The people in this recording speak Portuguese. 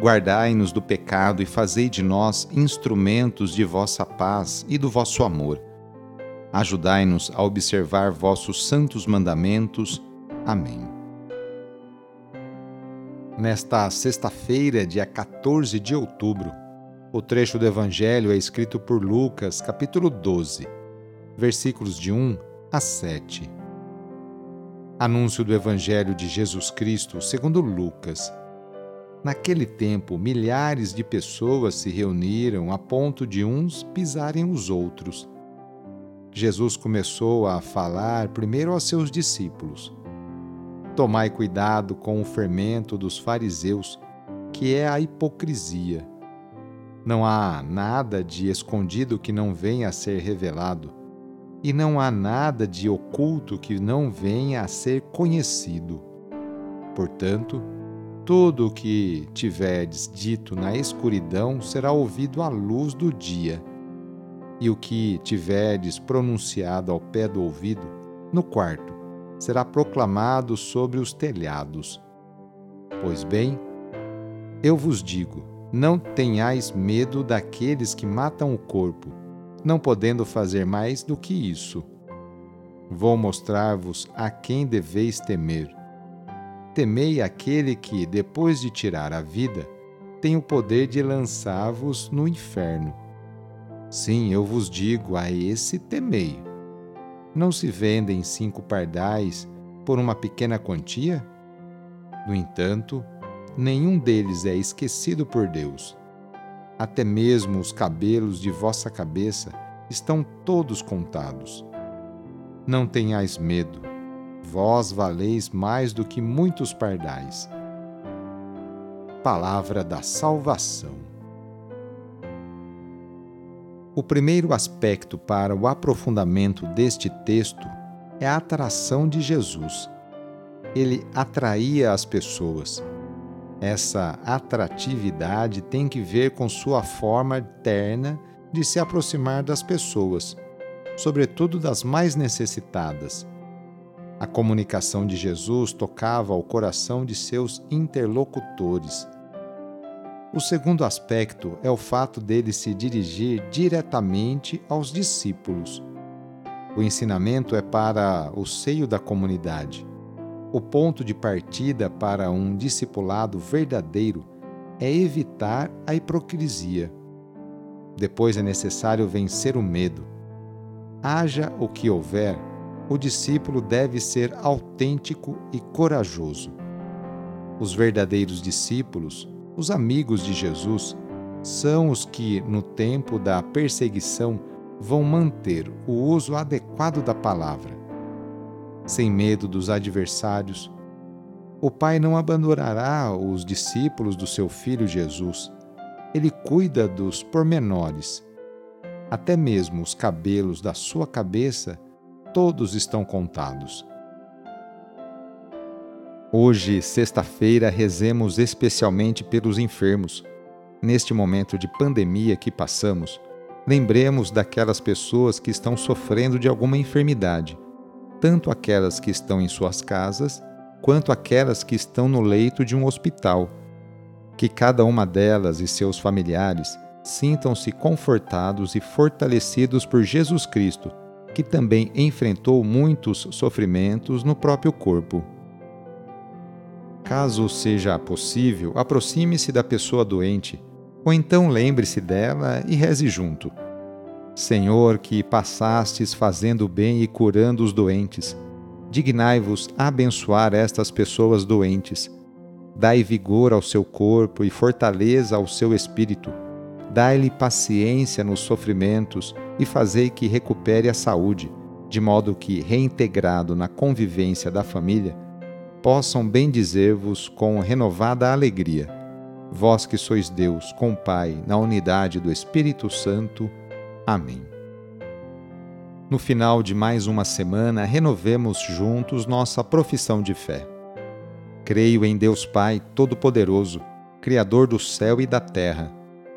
Guardai-nos do pecado e fazei de nós instrumentos de vossa paz e do vosso amor. Ajudai-nos a observar vossos santos mandamentos. Amém. Nesta sexta-feira, dia 14 de outubro, o trecho do Evangelho é escrito por Lucas, capítulo 12, versículos de 1 a 7. Anúncio do Evangelho de Jesus Cristo segundo Lucas. Naquele tempo, milhares de pessoas se reuniram a ponto de uns pisarem os outros. Jesus começou a falar primeiro aos seus discípulos: Tomai cuidado com o fermento dos fariseus, que é a hipocrisia não há nada de escondido que não venha a ser revelado, e não há nada de oculto que não venha a ser conhecido. Portanto, tudo o que tiverdes dito na escuridão será ouvido à luz do dia, e o que tiverdes pronunciado ao pé do ouvido, no quarto, será proclamado sobre os telhados. Pois bem, eu vos digo, não tenhais medo daqueles que matam o corpo, não podendo fazer mais do que isso. Vou mostrar-vos a quem deveis temer. Temei aquele que, depois de tirar a vida, tem o poder de lançar-vos no inferno. Sim, eu vos digo, a esse temei. Não se vendem cinco pardais por uma pequena quantia? No entanto, nenhum deles é esquecido por Deus. Até mesmo os cabelos de vossa cabeça estão todos contados. Não tenhais medo, vós valeis mais do que muitos pardais. Palavra da Salvação. O primeiro aspecto para o aprofundamento deste texto é a atração de Jesus. Ele atraía as pessoas essa atratividade tem que ver com sua forma terna de se aproximar das pessoas, sobretudo das mais necessitadas. A comunicação de Jesus tocava ao coração de seus interlocutores. O segundo aspecto é o fato dele se dirigir diretamente aos discípulos. O ensinamento é para o seio da comunidade. O ponto de partida para um discipulado verdadeiro é evitar a hipocrisia. Depois é necessário vencer o medo. Haja o que houver, o discípulo deve ser autêntico e corajoso. Os verdadeiros discípulos, os amigos de Jesus, são os que, no tempo da perseguição, vão manter o uso adequado da palavra sem medo dos adversários. O Pai não abandonará os discípulos do seu Filho Jesus. Ele cuida dos pormenores. Até mesmo os cabelos da sua cabeça, todos estão contados. Hoje, sexta-feira, rezemos especialmente pelos enfermos. Neste momento de pandemia que passamos, lembremos daquelas pessoas que estão sofrendo de alguma enfermidade tanto aquelas que estão em suas casas, quanto aquelas que estão no leito de um hospital. Que cada uma delas e seus familiares sintam-se confortados e fortalecidos por Jesus Cristo, que também enfrentou muitos sofrimentos no próprio corpo. Caso seja possível, aproxime-se da pessoa doente, ou então lembre-se dela e reze junto. Senhor, que passastes fazendo bem e curando os doentes, dignai-vos abençoar estas pessoas doentes. Dai vigor ao seu corpo e fortaleza ao seu espírito. Dai-lhe paciência nos sofrimentos e fazei que recupere a saúde, de modo que, reintegrado na convivência da família, possam bendizer-vos com renovada alegria. Vós que sois Deus, com Pai, na unidade do Espírito Santo. Amém. No final de mais uma semana, renovemos juntos nossa profissão de fé. Creio em Deus Pai Todo-Poderoso, Criador do céu e da terra,